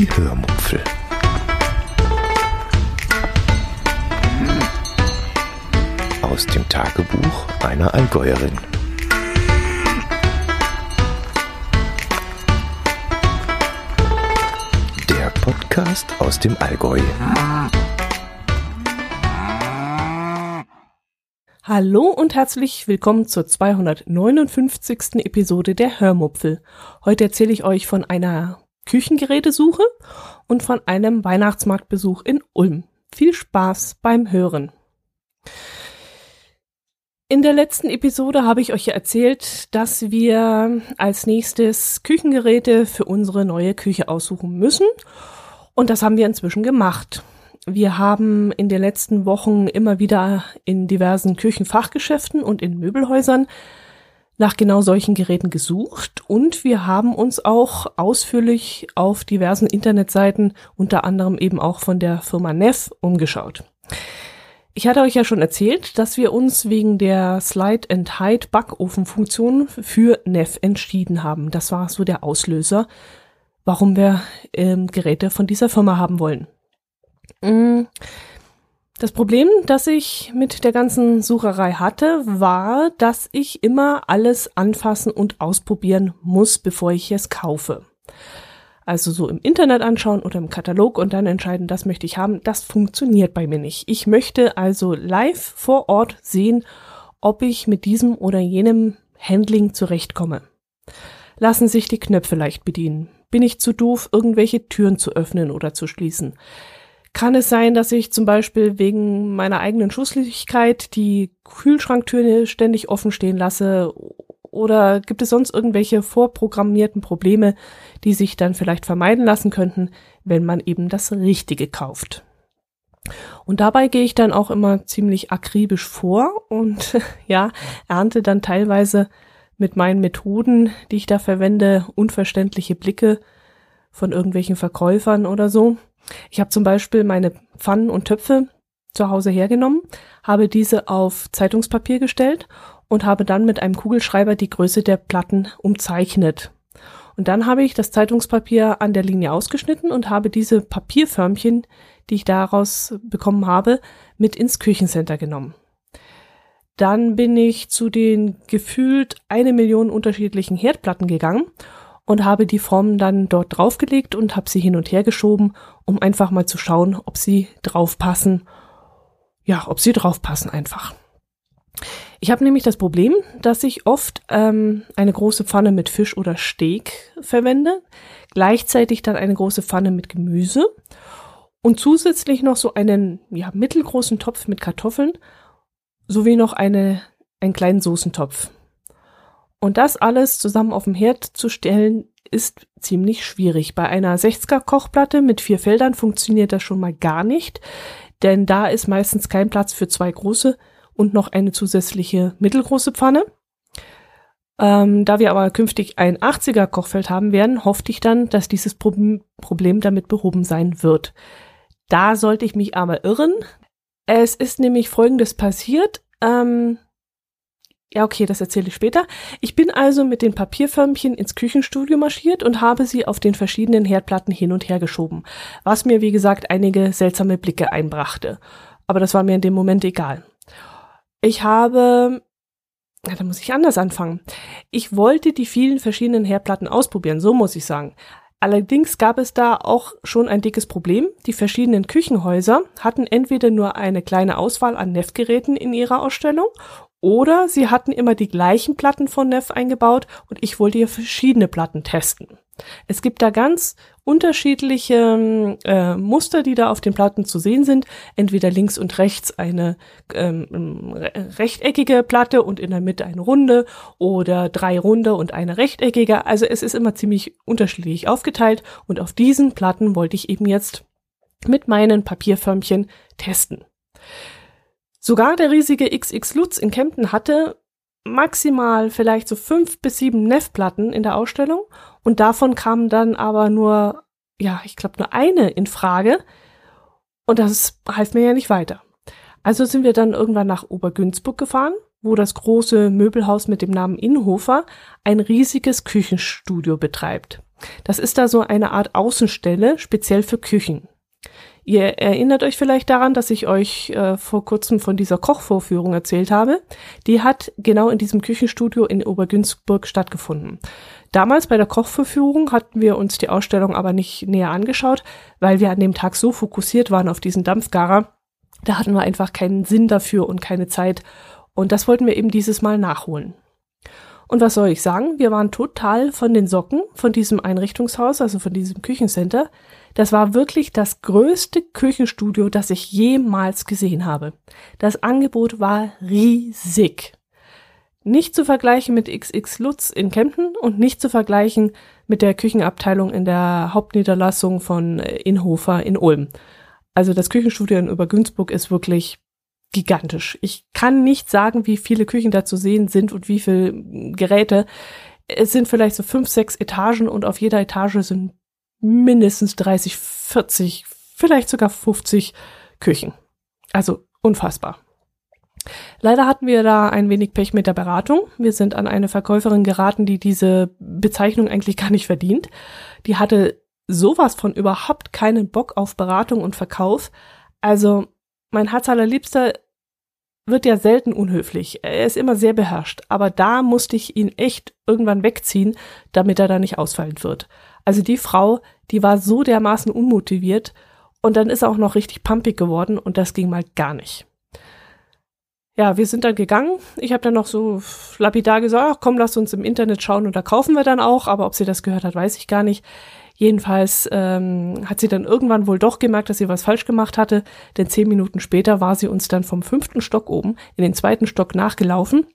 Die Hörmupfel. Aus dem Tagebuch einer Allgäuerin. Der Podcast aus dem Allgäu. Hallo und herzlich willkommen zur 259. Episode der Hörmupfel. Heute erzähle ich euch von einer Küchengerätesuche und von einem Weihnachtsmarktbesuch in Ulm. Viel Spaß beim Hören. In der letzten Episode habe ich euch ja erzählt, dass wir als nächstes Küchengeräte für unsere neue Küche aussuchen müssen. Und das haben wir inzwischen gemacht. Wir haben in den letzten Wochen immer wieder in diversen Küchenfachgeschäften und in Möbelhäusern nach genau solchen Geräten gesucht und wir haben uns auch ausführlich auf diversen Internetseiten, unter anderem eben auch von der Firma Neff, umgeschaut. Ich hatte euch ja schon erzählt, dass wir uns wegen der Slide and Hide Backofenfunktion für Neff entschieden haben. Das war so der Auslöser, warum wir ähm, Geräte von dieser Firma haben wollen. Mm. Das Problem, das ich mit der ganzen Sucherei hatte, war, dass ich immer alles anfassen und ausprobieren muss, bevor ich es kaufe. Also so im Internet anschauen oder im Katalog und dann entscheiden, das möchte ich haben, das funktioniert bei mir nicht. Ich möchte also live vor Ort sehen, ob ich mit diesem oder jenem Handling zurechtkomme. Lassen sich die Knöpfe leicht bedienen? Bin ich zu doof, irgendwelche Türen zu öffnen oder zu schließen? Kann es sein, dass ich zum Beispiel wegen meiner eigenen Schusslichkeit die Kühlschranktüre ständig offen stehen lasse? Oder gibt es sonst irgendwelche vorprogrammierten Probleme, die sich dann vielleicht vermeiden lassen könnten, wenn man eben das Richtige kauft? Und dabei gehe ich dann auch immer ziemlich akribisch vor und ja, ernte dann teilweise mit meinen Methoden, die ich da verwende, unverständliche Blicke von irgendwelchen Verkäufern oder so. Ich habe zum Beispiel meine Pfannen und Töpfe zu Hause hergenommen, habe diese auf Zeitungspapier gestellt und habe dann mit einem Kugelschreiber die Größe der Platten umzeichnet. Und dann habe ich das Zeitungspapier an der Linie ausgeschnitten und habe diese Papierförmchen, die ich daraus bekommen habe, mit ins Küchencenter genommen. Dann bin ich zu den gefühlt eine Million unterschiedlichen Herdplatten gegangen und habe die Formen dann dort draufgelegt und habe sie hin und her geschoben, um einfach mal zu schauen, ob sie draufpassen. Ja, ob sie draufpassen einfach. Ich habe nämlich das Problem, dass ich oft ähm, eine große Pfanne mit Fisch oder Steak verwende, gleichzeitig dann eine große Pfanne mit Gemüse und zusätzlich noch so einen ja, mittelgroßen Topf mit Kartoffeln sowie noch eine, einen kleinen Soßentopf. Und das alles zusammen auf dem Herd zu stellen, ist ziemlich schwierig. Bei einer 60er Kochplatte mit vier Feldern funktioniert das schon mal gar nicht, denn da ist meistens kein Platz für zwei große und noch eine zusätzliche mittelgroße Pfanne. Ähm, da wir aber künftig ein 80er Kochfeld haben werden, hoffte ich dann, dass dieses Problem damit behoben sein wird. Da sollte ich mich aber irren. Es ist nämlich Folgendes passiert. Ähm, ja, okay, das erzähle ich später. Ich bin also mit den Papierförmchen ins Küchenstudio marschiert und habe sie auf den verschiedenen Herdplatten hin und her geschoben, was mir, wie gesagt, einige seltsame Blicke einbrachte. Aber das war mir in dem Moment egal. Ich habe, ja, da muss ich anders anfangen. Ich wollte die vielen verschiedenen Herdplatten ausprobieren, so muss ich sagen. Allerdings gab es da auch schon ein dickes Problem. Die verschiedenen Küchenhäuser hatten entweder nur eine kleine Auswahl an Neffgeräten in ihrer Ausstellung oder sie hatten immer die gleichen Platten von Neff eingebaut und ich wollte hier verschiedene Platten testen. Es gibt da ganz unterschiedliche äh, Muster, die da auf den Platten zu sehen sind. Entweder links und rechts eine ähm, rechteckige Platte und in der Mitte eine runde oder drei runde und eine rechteckige. Also es ist immer ziemlich unterschiedlich aufgeteilt und auf diesen Platten wollte ich eben jetzt mit meinen Papierförmchen testen. Sogar der riesige XX Lutz in Kempten hatte maximal vielleicht so fünf bis sieben Neff-Platten in der Ausstellung und davon kamen dann aber nur, ja, ich glaube nur eine in Frage und das half mir ja nicht weiter. Also sind wir dann irgendwann nach Obergünzburg gefahren, wo das große Möbelhaus mit dem Namen Innhofer ein riesiges Küchenstudio betreibt. Das ist da so eine Art Außenstelle, speziell für Küchen. Ihr erinnert euch vielleicht daran, dass ich euch äh, vor kurzem von dieser Kochvorführung erzählt habe. Die hat genau in diesem Küchenstudio in Obergünzburg stattgefunden. Damals bei der Kochvorführung hatten wir uns die Ausstellung aber nicht näher angeschaut, weil wir an dem Tag so fokussiert waren auf diesen Dampfgarer. Da hatten wir einfach keinen Sinn dafür und keine Zeit. Und das wollten wir eben dieses Mal nachholen. Und was soll ich sagen? Wir waren total von den Socken von diesem Einrichtungshaus, also von diesem Küchencenter. Das war wirklich das größte Küchenstudio, das ich jemals gesehen habe. Das Angebot war riesig. Nicht zu vergleichen mit XX Lutz in Kempten und nicht zu vergleichen mit der Küchenabteilung in der Hauptniederlassung von Inhofer in Ulm. Also das Küchenstudio in Obergünzburg ist wirklich gigantisch. Ich kann nicht sagen, wie viele Küchen da zu sehen sind und wie viele Geräte. Es sind vielleicht so fünf, sechs Etagen und auf jeder Etage sind mindestens 30, 40, vielleicht sogar 50 Küchen. Also unfassbar. Leider hatten wir da ein wenig Pech mit der Beratung. Wir sind an eine Verkäuferin geraten, die diese Bezeichnung eigentlich gar nicht verdient. Die hatte sowas von überhaupt keinen Bock auf Beratung und Verkauf. Also mein Herz allerliebster wird ja selten unhöflich. Er ist immer sehr beherrscht. Aber da musste ich ihn echt irgendwann wegziehen, damit er da nicht ausfallen wird. Also die Frau, die war so dermaßen unmotiviert und dann ist er auch noch richtig pumpig geworden und das ging mal gar nicht. Ja, wir sind dann gegangen. Ich habe dann noch so lapidar gesagt, ach, komm, lass uns im Internet schauen und da kaufen wir dann auch. Aber ob sie das gehört hat, weiß ich gar nicht. Jedenfalls ähm, hat sie dann irgendwann wohl doch gemerkt, dass sie was falsch gemacht hatte, denn zehn Minuten später war sie uns dann vom fünften Stock oben in den zweiten Stock nachgelaufen,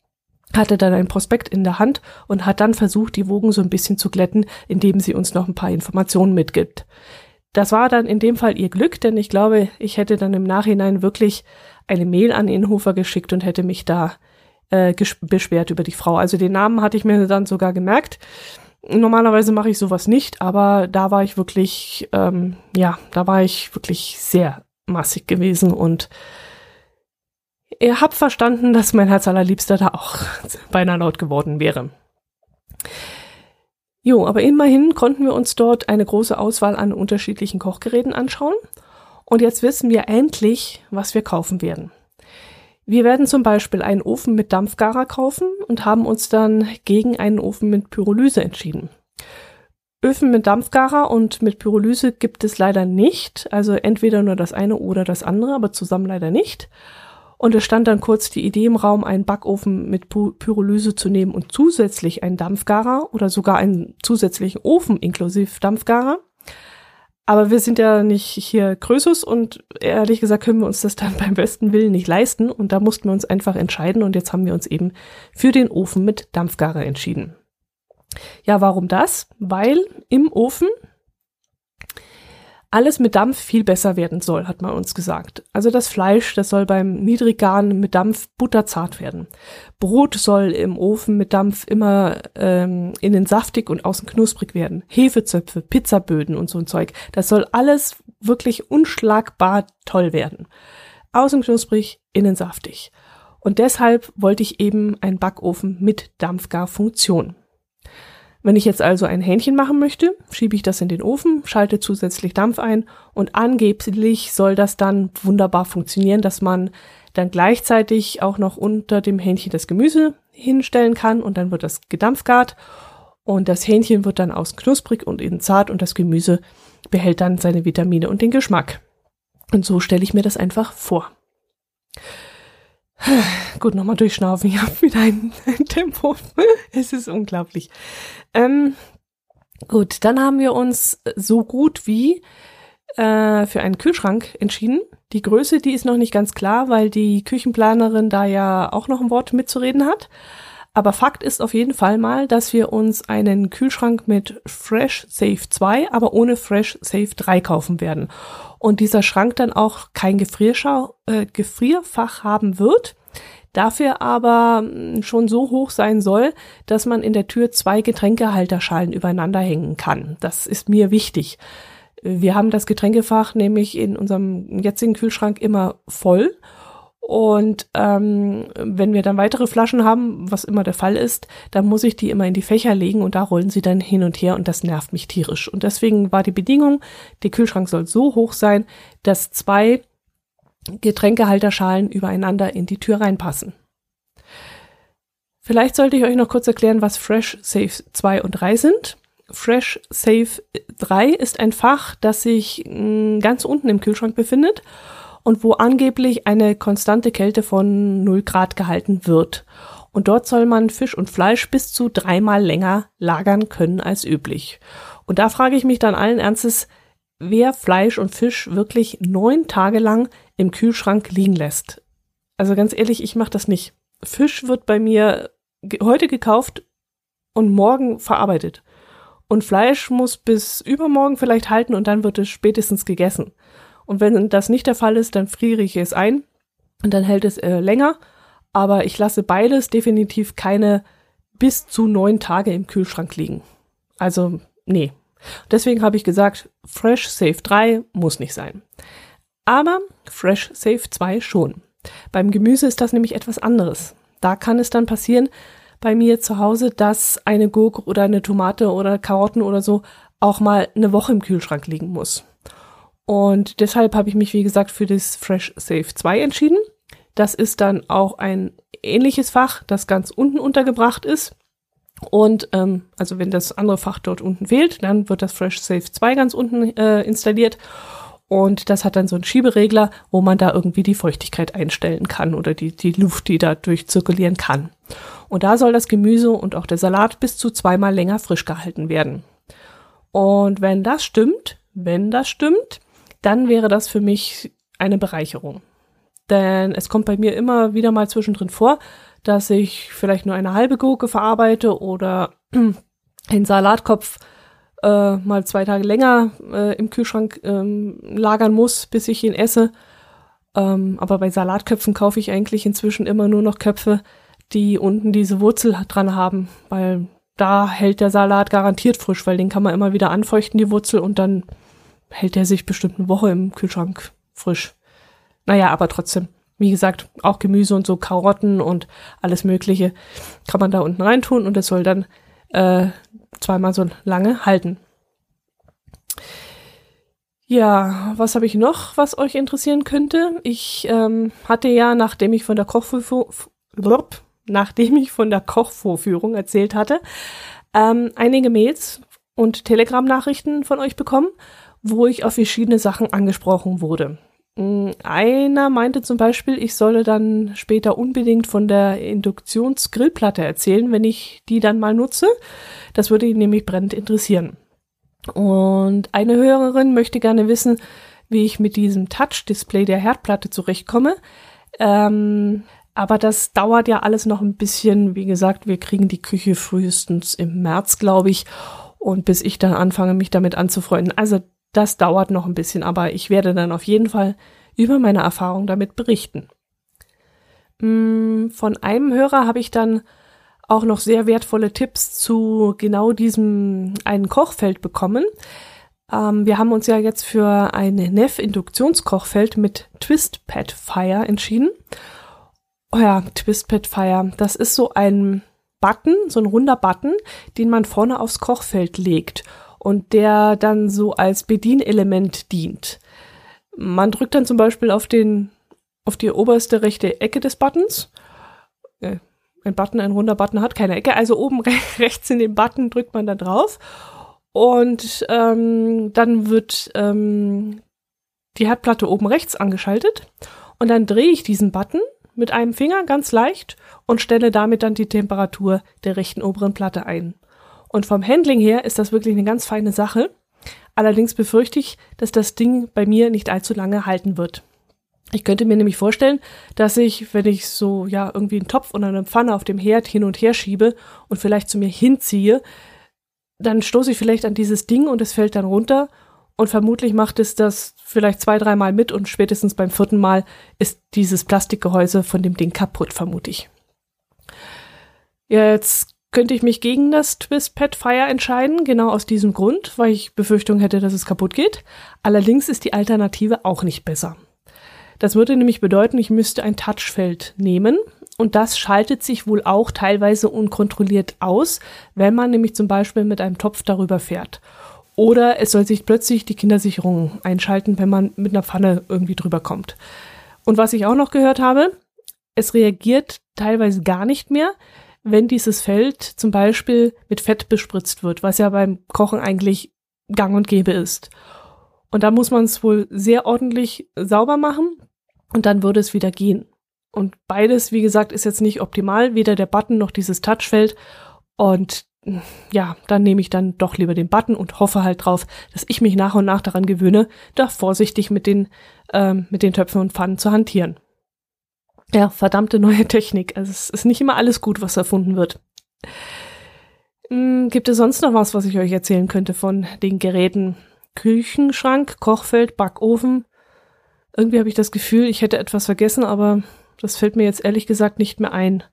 hatte dann ein Prospekt in der Hand und hat dann versucht, die Wogen so ein bisschen zu glätten, indem sie uns noch ein paar Informationen mitgibt. Das war dann in dem Fall ihr Glück, denn ich glaube, ich hätte dann im Nachhinein wirklich eine Mail an Inhofer geschickt und hätte mich da äh, beschwert über die Frau. Also den Namen hatte ich mir dann sogar gemerkt. Normalerweise mache ich sowas nicht, aber da war ich wirklich, ähm, ja, da war ich wirklich sehr massig gewesen und ihr habt verstanden, dass mein Herz allerliebster da auch beinahe laut geworden wäre. Jo, aber immerhin konnten wir uns dort eine große Auswahl an unterschiedlichen Kochgeräten anschauen. Und jetzt wissen wir endlich, was wir kaufen werden. Wir werden zum Beispiel einen Ofen mit Dampfgarer kaufen und haben uns dann gegen einen Ofen mit Pyrolyse entschieden. Öfen mit Dampfgarer und mit Pyrolyse gibt es leider nicht, also entweder nur das eine oder das andere, aber zusammen leider nicht. Und es stand dann kurz die Idee im Raum, einen Backofen mit Pyrolyse zu nehmen und zusätzlich einen Dampfgarer oder sogar einen zusätzlichen Ofen inklusive Dampfgarer. Aber wir sind ja nicht hier Krösus und ehrlich gesagt können wir uns das dann beim besten Willen nicht leisten und da mussten wir uns einfach entscheiden und jetzt haben wir uns eben für den Ofen mit Dampfgarer entschieden. Ja, warum das? Weil im Ofen alles mit Dampf viel besser werden soll, hat man uns gesagt. Also das Fleisch, das soll beim Niedriggaren mit Dampf butterzart werden. Brot soll im Ofen mit Dampf immer ähm, innen saftig und außen knusprig werden. Hefezöpfe, Pizzaböden und so ein Zeug. Das soll alles wirklich unschlagbar toll werden. Außen knusprig, innen saftig. Und deshalb wollte ich eben einen Backofen mit Dampfgarfunktion. Wenn ich jetzt also ein Hähnchen machen möchte, schiebe ich das in den Ofen, schalte zusätzlich Dampf ein und angeblich soll das dann wunderbar funktionieren, dass man dann gleichzeitig auch noch unter dem Hähnchen das Gemüse hinstellen kann und dann wird das gedampfgart und das Hähnchen wird dann aus knusprig und innen zart und das Gemüse behält dann seine Vitamine und den Geschmack. Und so stelle ich mir das einfach vor. Gut, nochmal durchschnaufen. Ich habe wieder ein, ein, Tempo. es ist unglaublich. Ähm, gut, dann haben wir uns so gut wie äh, für einen Kühlschrank entschieden. Die Größe, die ist noch nicht ganz klar, weil die Küchenplanerin da ja auch noch ein Wort mitzureden hat. Aber Fakt ist auf jeden Fall mal, dass wir uns einen Kühlschrank mit Fresh Safe 2, aber ohne Fresh Safe 3 kaufen werden. Und dieser Schrank dann auch kein Gefrierschau, äh, Gefrierfach haben wird, dafür aber hm, schon so hoch sein soll, dass man in der Tür zwei Getränkehalterschalen übereinander hängen kann. Das ist mir wichtig. Wir haben das Getränkefach nämlich in unserem jetzigen Kühlschrank immer voll Und ähm, wenn wir dann weitere Flaschen haben, was immer der Fall ist, dann muss ich die immer in die Fächer legen und da rollen sie dann hin und her und das nervt mich tierisch. Und deswegen war die Bedingung, der Kühlschrank soll so hoch sein, dass zwei Getränkehalterschalen übereinander in die Tür reinpassen. Vielleicht sollte ich euch noch kurz erklären, was Fresh Safe 2 und 3 sind. Fresh Safe 3 ist ein Fach, das sich mm, ganz unten im Kühlschrank befindet und wo angeblich eine konstante Kälte von 0 Grad gehalten wird. Und dort soll man Fisch und Fleisch bis zu dreimal länger lagern können als üblich. Und da frage ich mich dann allen Ernstes, wer Fleisch und Fisch wirklich neun Tage lang im Kühlschrank liegen lässt. Also ganz ehrlich, ich mache das nicht. Fisch wird bei mir heute gekauft und morgen verarbeitet. Und Fleisch muss bis übermorgen vielleicht halten und dann wird es spätestens gegessen. Und wenn das nicht der Fall ist, dann friere ich es ein und dann hält es äh, länger. Aber ich lasse beides definitiv keine bis zu neun Tage im Kühlschrank liegen. Also, nee. Deswegen habe ich gesagt, Fresh Safe 3 muss nicht sein. Aber Fresh Safe 2 schon. Beim Gemüse ist das nämlich etwas anderes. Da kann es dann passieren, bei mir zu Hause, dass eine Gurke oder eine Tomate oder Karotten oder so auch mal eine Woche im Kühlschrank liegen muss. Und deshalb habe ich mich, wie gesagt, für das Fresh Safe 2 entschieden. Das ist dann auch ein ähnliches Fach, das ganz unten untergebracht ist. Und ähm, also wenn das andere Fach dort unten fehlt, dann wird das Fresh Safe 2 ganz unten äh, installiert. Und das hat dann so einen Schieberegler, wo man da irgendwie die Feuchtigkeit einstellen kann oder die, die Luft, die da durchzirkulieren kann. Und da soll das Gemüse und auch der Salat bis zu zweimal länger frisch gehalten werden. Und wenn das stimmt, wenn das stimmt, dann wäre das für mich eine Bereicherung. Denn es kommt bei mir immer wieder mal zwischendrin vor, dass ich vielleicht nur eine halbe Gurke verarbeite oder den Salatkopf äh, mal zwei Tage länger äh, im Kühlschrank ähm, lagern muss, bis ich ihn esse. Ähm, aber bei Salatköpfen kaufe ich eigentlich inzwischen immer nur noch Köpfe, die unten diese Wurzel dran haben, weil da hält der Salat garantiert frisch, weil den kann man immer wieder anfeuchten, die Wurzel, und dann hält der sich bestimmt eine Woche im Kühlschrank frisch. Naja, aber trotzdem, wie gesagt, auch Gemüse und so Karotten und alles Mögliche kann man da unten reintun und es soll dann äh, zweimal so lange halten. Ja, was habe ich noch, was euch interessieren könnte? Ich ähm, hatte ja, nachdem ich von der Kochvorführung, nachdem ich von der Kochvorführung erzählt hatte, ähm, einige Mails und Telegram-Nachrichten von euch bekommen, wo ich auf verschiedene Sachen angesprochen wurde. Mm, einer meinte zum Beispiel, ich solle dann später unbedingt von der Induktionsgrillplatte erzählen, wenn ich die dann mal nutze. Das würde ihn nämlich brennend interessieren. Und eine Hörerin möchte gerne wissen, wie ich mit diesem Touch-Display der Herdplatte zurechtkomme. Ähm, aber das dauert ja alles noch ein bisschen. Wie gesagt, wir kriegen die Küche frühestens im März, glaube ich. Und bis ich dann anfange, mich damit anzufreunden. Also das dauert noch ein bisschen, aber ich werde dann auf jeden Fall über meine Erfahrung damit berichten. Mm, von einem Hörer habe ich dann auch noch sehr wertvolle Tipps zu genau diesem einen Kochfeld bekommen. Ähm, wir haben uns ja jetzt für ein Neff-Induktionskochfeld mit Twistpad Fire entschieden. Oh ja, Twistpad Fire, das ist so ein Button, so ein runder Button, den man vorne aufs Kochfeld legt und der dann so als Bedienelement dient. Man drückt dann zum Beispiel auf den, auf die oberste rechte Ecke des Buttons. Äh, ein Button, ein runder Button hat keine Ecke, also oben rechts in den Button drückt man dann drauf und ähm, dann wird ähm, die Herdplatte oben rechts angeschaltet und dann drehe ich diesen Button mit einem Finger ganz leicht und stelle damit dann die Temperatur der rechten oberen Platte ein. Und vom Handling her ist das wirklich eine ganz feine Sache. Allerdings befürchte ich, dass das Ding bei mir nicht allzu lange halten wird. Ich könnte mir nämlich vorstellen, dass ich, wenn ich so, ja, irgendwie einen Topf oder eine Pfanne auf dem Herd hin und her schiebe und vielleicht zu mir hinziehe, dann stoße ich vielleicht an dieses Ding und es fällt dann runter und vermutlich macht es das vielleicht zwei, dreimal mit und spätestens beim vierten Mal ist dieses Plastikgehäuse von dem Ding kaputt, vermute ich. Jetzt könnte ich mich gegen das Twistpad Fire entscheiden, genau aus diesem Grund, weil ich Befürchtung hätte, dass es kaputt geht. Allerdings ist die Alternative auch nicht besser. Das würde nämlich bedeuten, ich müsste ein Touchfeld nehmen und das schaltet sich wohl auch teilweise unkontrolliert aus, wenn man nämlich zum Beispiel mit einem Topf darüber fährt. Oder es soll sich plötzlich die Kindersicherung einschalten, wenn man mit einer Pfanne irgendwie drüber kommt. Und was ich auch noch gehört habe, es reagiert teilweise gar nicht mehr, wenn dieses Feld zum Beispiel mit Fett bespritzt wird, was ja beim Kochen eigentlich gang und gäbe ist. Und da muss man es wohl sehr ordentlich sauber machen und dann würde es wieder gehen. Und beides, wie gesagt, ist jetzt nicht optimal, weder der Button noch dieses Touchfeld. Und ja, dann nehme ich dann doch lieber den Button und hoffe halt drauf, dass ich mich nach und nach daran gewöhne, da vorsichtig mit den, ähm, mit den Töpfen und Pfannen zu hantieren. Ja, verdammte neue Technik. Also es ist nicht immer alles gut, was erfunden wird. Hm, gibt es sonst noch was, was ich euch erzählen könnte von den Geräten? Küchenschrank, Kochfeld, Backofen. Irgendwie habe ich das Gefühl, ich hätte etwas vergessen, aber das fällt mir jetzt ehrlich gesagt nicht mehr ein.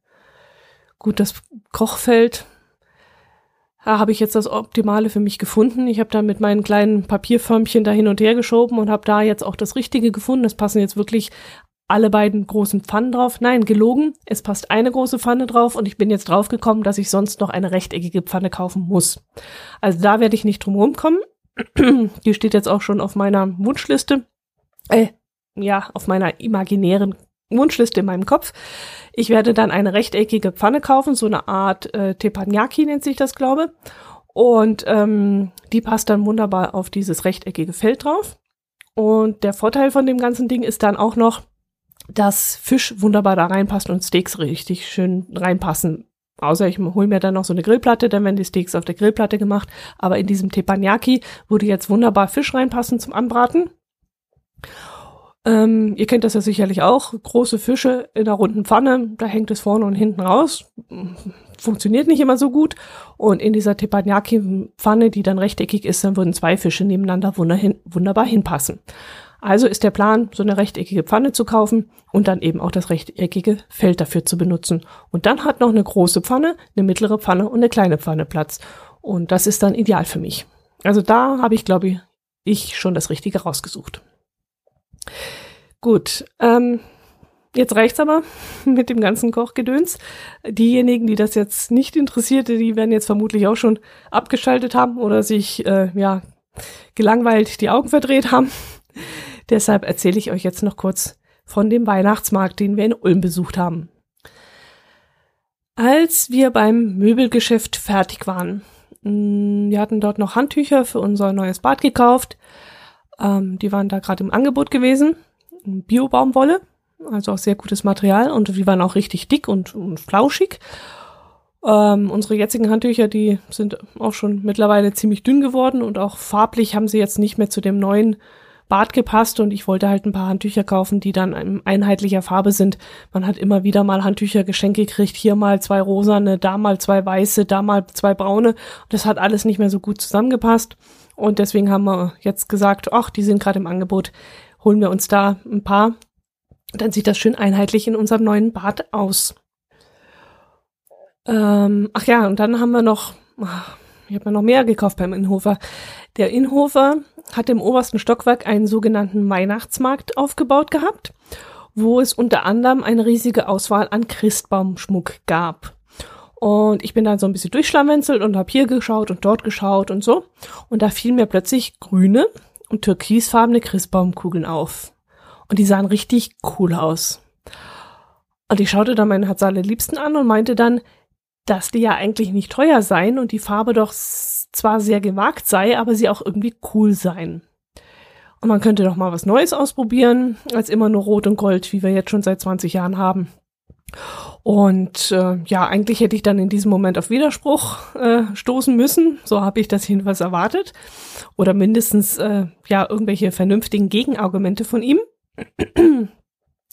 Gut, das Kochfeld, da habe ich jetzt das Optimale für mich gefunden. Ich habe da mit meinen kleinen Papierförmchen da hin und her geschoben und habe da jetzt auch das Richtige gefunden. Es passen jetzt wirklich alle beiden großen Pfannen drauf. Nein, gelogen. Es passt eine große Pfanne drauf und ich bin jetzt draufgekommen, dass ich sonst noch eine rechteckige Pfanne kaufen muss. Also da werde ich nicht drum rumkommen. Die steht jetzt auch schon auf meiner Wunschliste. Äh, ja, auf meiner imaginären Wunschliste in meinem Kopf. Ich werde dann eine rechteckige Pfanne kaufen, so eine Art äh, Teppanyaki nennt sich das, glaube. Und ähm, die passt dann wunderbar auf dieses rechteckige Feld drauf. Und der Vorteil von dem ganzen Ding ist dann auch noch, dass Fisch wunderbar da reinpasst und Steaks richtig schön reinpassen. Außer ich hole mir dann noch so eine Grillplatte, dann werden die Steaks auf der Grillplatte gemacht. Aber in diesem Teppanyaki würde jetzt wunderbar Fisch reinpassen zum Anbraten. Ähm, ihr kennt das ja sicherlich auch. Große Fische in einer runden Pfanne, da hängt es vorne und hinten raus. Funktioniert nicht immer so gut. Und in dieser Teppanyaki-Pfanne, die dann rechteckig ist, dann würden zwei Fische nebeneinander wunderbar hinpassen. Also ist der Plan, so eine rechteckige Pfanne zu kaufen und dann eben auch das rechteckige Feld dafür zu benutzen. Und dann hat noch eine große Pfanne, eine mittlere Pfanne und eine kleine Pfanne Platz. Und das ist dann ideal für mich. Also da habe ich, glaube ich, schon das Richtige rausgesucht. Gut, ähm, jetzt reicht's aber mit dem ganzen Kochgedöns. Diejenigen, die das jetzt nicht interessierte, die werden jetzt vermutlich auch schon abgeschaltet haben oder sich äh, ja gelangweilt die Augen verdreht haben. Deshalb erzähle ich euch jetzt noch kurz von dem Weihnachtsmarkt, den wir in Ulm besucht haben. Als wir beim Möbelgeschäft fertig waren, mm, wir hatten dort noch Handtücher für unser neues Bad gekauft, ähm, die waren da gerade im Angebot gewesen. Bio-Baumwolle, also auch sehr gutes Material und die waren auch richtig dick und, und flauschig. Ähm, unsere jetzigen Handtücher, die sind auch schon mittlerweile ziemlich dünn geworden und auch farblich haben sie jetzt nicht mehr zu dem neuen Bad gepasst und ich wollte halt ein paar Handtücher kaufen, die dann in einheitlicher Farbe sind. Man hat immer wieder mal Handtücher Geschenke gekriegt, hier mal zwei rosane, da mal zwei weiße, da mal zwei braune. Das hat alles nicht mehr so gut zusammengepasst. Und deswegen haben wir jetzt gesagt, ach, die sind gerade im Angebot, holen wir uns da ein paar. Dann sieht das schön einheitlich in unserem neuen Bad aus. Ähm, ach ja, und dann haben wir noch, ach, ich habe mir noch mehr gekauft beim Inhofer. Der Inhofer hat im obersten Stockwerk einen sogenannten Weihnachtsmarkt aufgebaut gehabt, wo es unter anderem eine riesige Auswahl an Christbaumschmuck gab. Und ich bin dann so ein bisschen durchschlamwenzelt und habe hier geschaut und dort geschaut und so. Und da fielen mir plötzlich grüne und türkisfarbene Christbaumkugeln auf. Und die sahen richtig cool aus. Und ich schaute dann meinen Herz Liebsten an und meinte dann, dass die ja eigentlich nicht teuer seien und die Farbe doch zwar sehr gewagt sei, aber sie auch irgendwie cool seien. Und man könnte doch mal was Neues ausprobieren, als immer nur Rot und Gold, wie wir jetzt schon seit 20 Jahren haben. Und äh, ja, eigentlich hätte ich dann in diesem Moment auf Widerspruch äh, stoßen müssen. So habe ich das jedenfalls erwartet. Oder mindestens äh, ja irgendwelche vernünftigen Gegenargumente von ihm.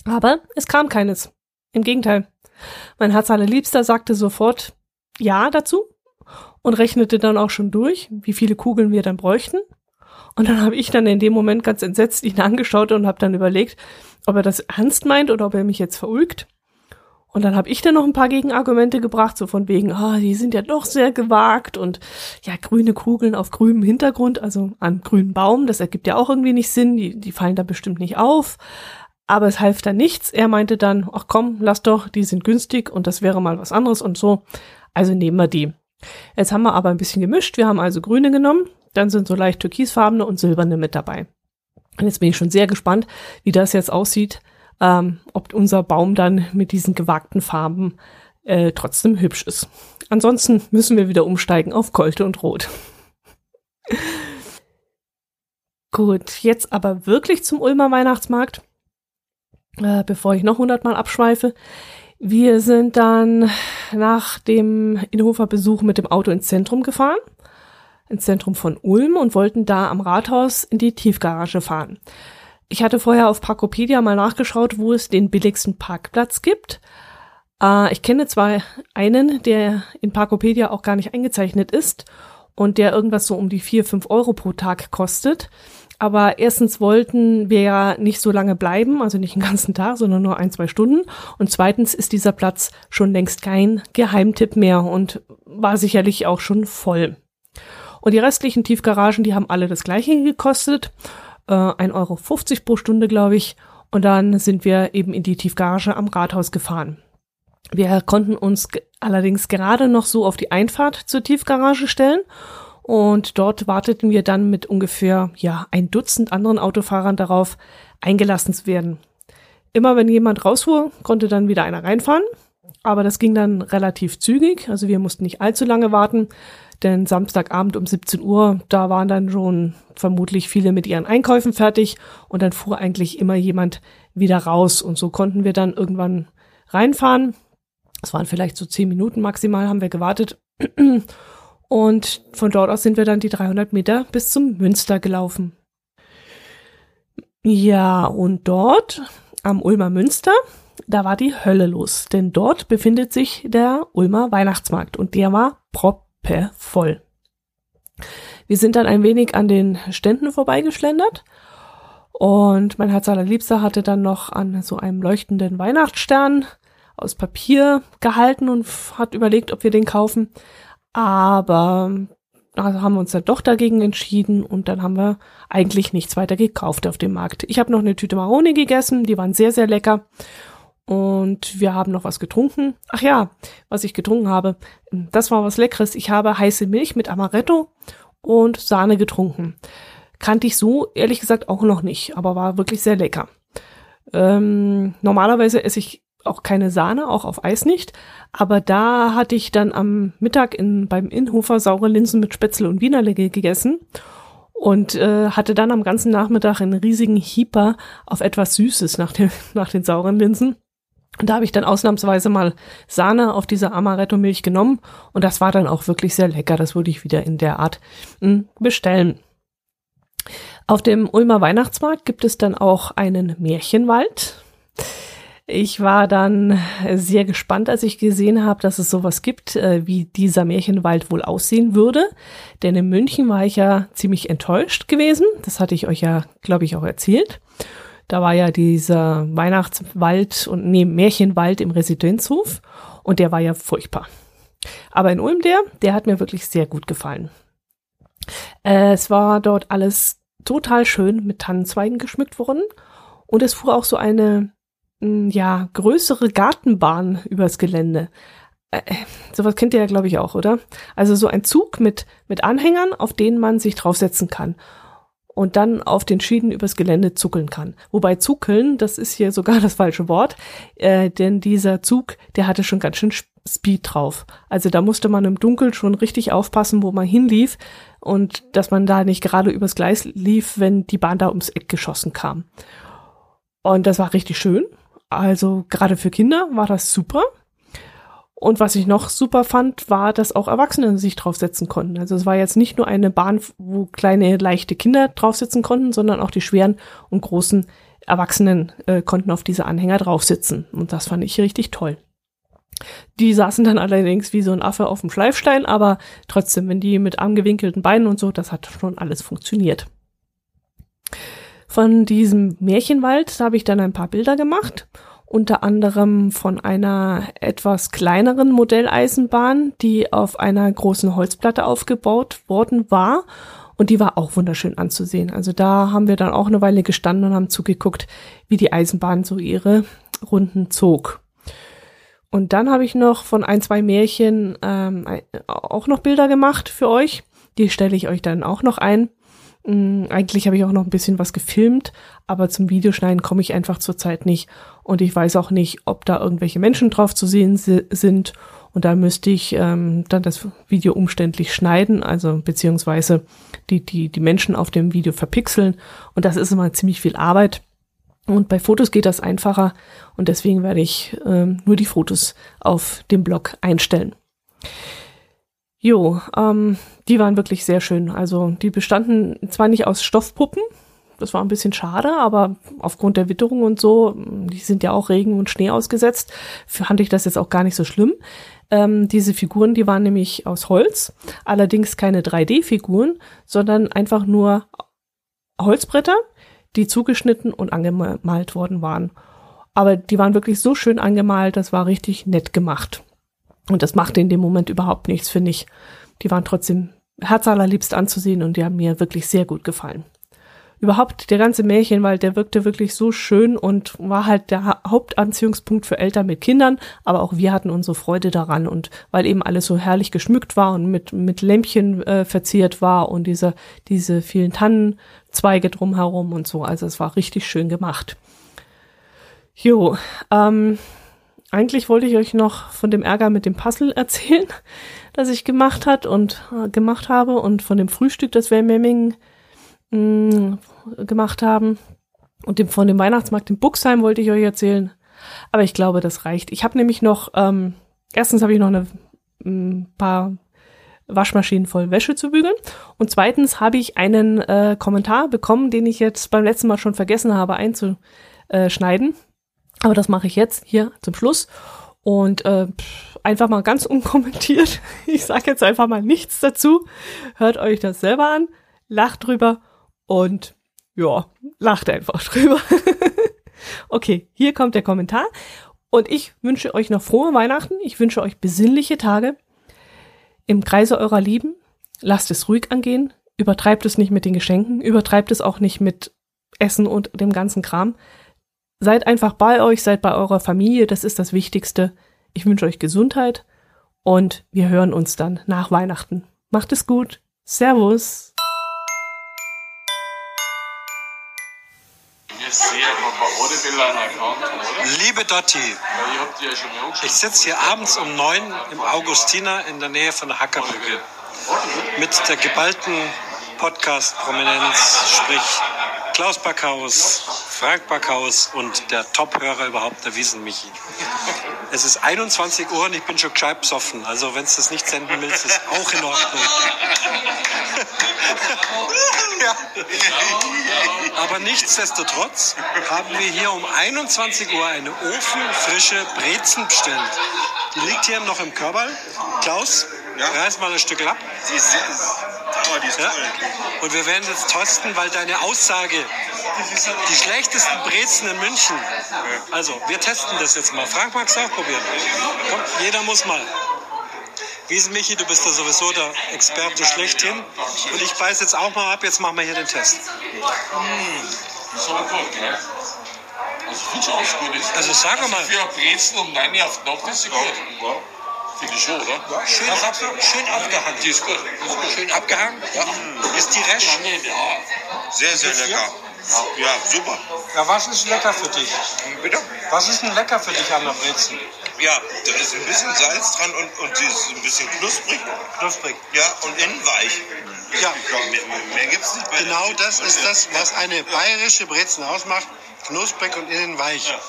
Aber es kam keines. Im Gegenteil. Mein Herz allerliebster sagte sofort Ja dazu und rechnete dann auch schon durch, wie viele Kugeln wir dann bräuchten. Und dann habe ich dann in dem Moment ganz entsetzt ihn angeschaut und habe dann überlegt, ob er das ernst meint oder ob er mich jetzt verulgt. Und dann habe ich dann noch ein paar Gegenargumente gebracht, so von wegen, ah, die sind ja doch sehr gewagt und ja, grüne Kugeln auf grünem Hintergrund, also an grünem Baum, das ergibt ja auch irgendwie nicht Sinn, die, die fallen da bestimmt nicht auf. Aber es half dann nichts. Er meinte dann, ach komm, lass doch, die sind günstig und das wäre mal was anderes und so. Also nehmen wir die. Jetzt haben wir aber ein bisschen gemischt. Wir haben also grüne genommen, dann sind so leicht türkisfarbene und silberne mit dabei. Und jetzt bin ich schon sehr gespannt, wie das jetzt aussieht, ähm, ob unser Baum dann mit diesen gewagten Farben äh, trotzdem hübsch ist. Ansonsten müssen wir wieder umsteigen auf Gold und Rot. Gut, jetzt aber wirklich zum Ulmer Weihnachtsmarkt, äh, bevor ich noch hundertmal abschweife. Wir sind dann nach dem Inhofer Besuch mit dem Auto ins Zentrum gefahren, ins Zentrum von Ulm und wollten da am Rathaus in die Tiefgarage fahren. Ich hatte vorher auf Parkopedia mal nachgeschaut, wo es den billigsten Parkplatz gibt. Äh, ich kenne zwar einen, der in Parkopedia auch gar nicht eingezeichnet ist und der irgendwas so um die vier fünf Euro pro Tag kostet. Aber erstens wollten wir ja nicht so lange bleiben, also nicht den ganzen Tag, sondern nur ein, zwei Stunden. Und zweitens ist dieser Platz schon längst kein Geheimtipp mehr und war sicherlich auch schon voll. Und die restlichen Tiefgaragen, die haben alle das gleiche gekostet. Äh, 1,50 Euro pro Stunde, glaube ich. Und dann sind wir eben in die Tiefgarage am Rathaus gefahren. Wir konnten uns allerdings gerade noch so auf die Einfahrt zur Tiefgarage stellen und dort warteten wir dann mit ungefähr, ja, ein Dutzend anderen Autofahrern darauf, eingelassen zu werden. Immer wenn jemand rausfuhr, konnte dann wieder einer reinfahren. Aber das ging dann relativ zügig. Also wir mussten nicht allzu lange warten, denn Samstagabend um 17 Uhr, da waren dann schon vermutlich viele mit ihren Einkäufen fertig und dann fuhr eigentlich immer jemand wieder raus und so konnten wir dann irgendwann reinfahren. Es waren vielleicht so zehn Minuten maximal, haben wir gewartet Und von dort aus sind wir dann die 300 Meter bis zum Münster gelaufen. Ja, und dort am Ulmer Münster, da war die Hölle los, denn dort befindet sich der Ulmer Weihnachtsmarkt und der war proppevoll. Wir sind dann ein wenig an den Ständen vorbeigeschlendert und mein Herz allerliebster hatte dann noch an so einem leuchtenden Weihnachtsstern aus Papier gehalten und hat überlegt, ob wir den kaufen. Aber also haben wir uns dann doch dagegen entschieden und dann haben wir eigentlich nichts weiter gekauft auf dem Markt. Ich habe noch eine Tüte Maroni gegessen, die waren sehr, sehr lecker. Und wir haben noch was getrunken. Ach ja, was ich getrunken habe, das war was Leckeres. Ich habe heiße Milch mit Amaretto und Sahne getrunken. Kannte ich so, ehrlich gesagt, auch noch nicht, aber war wirklich sehr lecker. Ähm, normalerweise esse ich auch keine Sahne, auch auf Eis nicht. Aber da hatte ich dann am Mittag in, beim Inhofer saure Linsen mit Spätzle und Wienerle gegessen und äh, hatte dann am ganzen Nachmittag einen riesigen Hieper auf etwas Süßes nach, den nach den sauren Linsen. Und da habe ich dann ausnahmsweise mal Sahne auf diese Amaretto-Milch genommen und das war dann auch wirklich sehr lecker. Das würde ich wieder in der Art mh, hm, bestellen. Auf dem Ulmer Weihnachtsmarkt gibt es dann auch einen Märchenwald. Ich war dann sehr gespannt, als ich gesehen habe, dass es sowas gibt, äh, wie dieser Märchenwald wohl aussehen würde. Denn in München war ich ja ziemlich enttäuscht gewesen. Das hatte ich euch ja, glaube ich, auch erzählt. Da war ja dieser Weihnachtswald und nee, Märchenwald im Residenzhof und der war ja furchtbar. Aber in Ulm der, der hat mir wirklich sehr gut gefallen. Äh, es war dort alles total schön mit Tannenzweigen geschmückt worden und es fuhr auch so eine ja, größere Gartenbahn übers Gelände. Äh, äh, sowas kennt ihr ja, glaube ich, auch, oder? Also so ein Zug mit, mit Anhängern, auf denen man sich draufsetzen kann und dann auf den Schienen übers Gelände zuckeln kann. Wobei zuckeln, das ist hier sogar das falsche Wort, äh, denn dieser Zug, der hatte schon ganz schön Speed drauf. Also da musste man im Dunkeln schon richtig aufpassen, wo man hinlief und dass man da nicht gerade übers Gleis lief, wenn die Bahn da ums Eck geschossen kam. Und das war richtig schön. Also gerade für Kinder war das super. Und was ich noch super fand, war, dass auch Erwachsene sich draufsetzen konnten. Also es war jetzt nicht nur eine Bahn, wo kleine, leichte Kinder draufsitzen konnten, sondern auch die schweren und großen Erwachsenen äh, konnten auf diese Anhänger draufsitzen. Und das fand ich richtig toll. Die saßen dann allerdings wie so ein Affe auf dem Schleifstein, aber trotzdem, wenn die mit angewinkelten Beinen und so, das hat schon alles funktioniert. Von diesem Märchenwald habe ich dann ein paar Bilder gemacht, unter anderem von einer etwas kleineren Modelleisenbahn, die auf einer großen Holzplatte aufgebaut worden war Und die war auch wunderschön anzusehen. Also da haben wir dann auch eine Weile gestanden und haben zugeguckt, wie die Eisenbahn so ihre Runden zog. Und dann habe ich noch von ein, zwei Märchen ähm, auch noch Bilder gemacht für euch. Die stelle ich euch dann auch noch ein. Ähm, eigentlich habe ich auch noch ein bisschen was gefilmt, aber zum Videoschneiden komme ich einfach zurzeit nicht. Und ich weiß auch nicht, ob da irgendwelche Menschen drauf zu sehen si sind. Und da müsste ich ähm, dann das Video umständlich schneiden, also beziehungsweise die, die, die Menschen auf dem Video verpixeln. Und das ist immer ziemlich viel Arbeit. Und bei Fotos geht das einfacher und deswegen werde ich ähm, nur die Fotos auf dem Blog einstellen. Jo, ähm, die waren wirklich sehr schön. Also die bestanden zwar nicht aus Stoffpuppen, das war ein bisschen schade, aber aufgrund der Witterung und so, die sind ja auch Regen und Schnee ausgesetzt, fand ich das jetzt auch gar nicht so schlimm. Ähm, diese Figuren, die waren nämlich aus Holz, allerdings keine 3D-Figuren, sondern einfach nur Holzbretter, die zugeschnitten und angemalt worden waren. Aber die waren wirklich so schön angemalt, das war richtig nett gemacht. Und das machte in dem Moment überhaupt nichts, finde ich. Die waren trotzdem herzallerliebst anzusehen und die haben mir wirklich sehr gut gefallen. Überhaupt der ganze Märchenwald, der wirkte wirklich so schön und war halt der Hauptanziehungspunkt für Eltern mit Kindern, aber auch wir hatten unsere Freude daran und weil eben alles so herrlich geschmückt war und mit, mit Lämpchen äh, verziert war und diese, diese vielen Tannenzweige drumherum und so, also es war richtig schön gemacht. Jo, ähm, eigentlich wollte ich euch noch von dem Ärger mit dem Puzzle erzählen, das ich gemacht hat und äh, gemacht habe und von dem Frühstück, das wir in Memmingen mh, gemacht haben. Und dem, von dem Weihnachtsmarkt in Buxheim wollte ich euch erzählen. Aber ich glaube, das reicht. Ich habe nämlich noch, ähm, erstens habe ich noch eine, ein paar Waschmaschinen voll Wäsche zu bügeln. Und zweitens habe ich einen äh, Kommentar bekommen, den ich jetzt beim letzten Mal schon vergessen habe einzuschneiden. Aber das mache ich jetzt hier zum Schluss. Und äh, einfach mal ganz unkommentiert. Ich sage jetzt einfach mal nichts dazu. Hört euch das selber an, lacht drüber und ja, lacht einfach drüber. okay, hier kommt der Kommentar. Und ich wünsche euch noch frohe Weihnachten. Ich wünsche euch besinnliche Tage im Kreise eurer Lieben. Lasst es ruhig angehen. Übertreibt es nicht mit den Geschenken. Übertreibt es auch nicht mit Essen und dem ganzen Kram. Seid einfach bei euch, seid bei eurer Familie. Das ist das Wichtigste. Ich wünsche euch Gesundheit und wir hören uns dann nach Weihnachten. Macht es gut. Servus. Liebe Dotti, ich sitze hier abends um neun im Augustiner in der Nähe von der Hackerbrücke mit der geballten Podcast-Prominenz, sprich Klaus Backhaus, Frank Backhaus und der Top-Hörer überhaupt, der Wiesen-Michi. Es ist 21 Uhr und ich bin schon gescheit besoffen. Also wenn du das nicht senden willst, ist auch in Ordnung. ja. Aber nichtsdestotrotz haben wir hier um 21 Uhr eine ofenfrische Brezen bestellt. Die liegt hier noch im Körper. Klaus, ja. reiß mal ein Stück ab. Die ist, oh, die ist ja. toll. Und wir werden jetzt testen, weil deine Aussage, die schlechtesten Brezen in München. Also, wir testen das jetzt mal. Frank mag es auch probieren. Komm, jeder muss mal. Wiesen Michi, du bist da sowieso der Experte schlechthin. Und ich beiß jetzt auch mal ab, jetzt machen wir hier den Test. Mmh. Ne? Also, finde ich auch gut. Also, sag mal. Für Brezen um 9 auf die Nacht ist gut. Ja. Finde ich schon, oder? Ja, schön, schön abgehangen. Die ist gut. Schön abgehangen? Ja. Ist die resch? Sehr, sehr lecker. Ja, super. Ja, was ist lecker für dich? Bitte? Was ist denn lecker für dich an der Brezen? Ja, da ist ein bisschen Salz dran und, und sie ist ein bisschen knusprig. Knusprig. Ja, und innen weich. Ja. Mehr, mehr gibt's nicht. Bei Genau das ist das, was eine bayerische Brezen ausmacht. Knusprig und innen weich. Ja.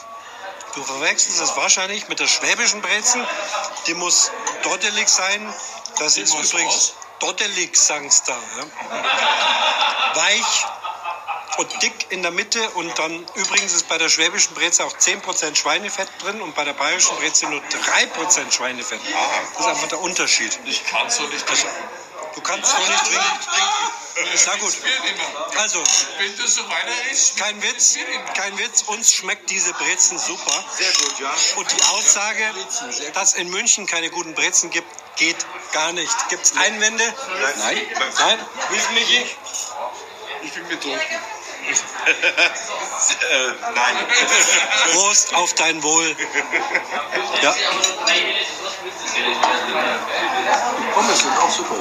Du verwechselst es wahrscheinlich mit der schwäbischen Brezen. Die muss dottelig sein. Das ist muss übrigens was? dottelig, sagen sie da. Ja? Weich und dick in der Mitte. Und dann übrigens ist bei der schwäbischen Breze auch 10% Schweinefett drin und bei der bayerischen Breze nur 3% Schweinefett. Das ist einfach der Unterschied. Ich kann so nicht. Also, Du kannst so nicht trinken. Na gut. Wird immer. Also, Wenn du so weiter isst, kein Witz, kein Witz, uns schmeckt diese Brezen super. Sehr gut, ja. Und die Aussage, dass in München keine guten Brezen gibt, geht gar nicht. Gibt es Einwände? Nein. Nein? Wie ist Michi? ich bin betrunken. Äh, nein. Prost auf dein Wohl. Ja. Pommes sind auch super.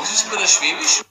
Was ist bei der Schwäbisch?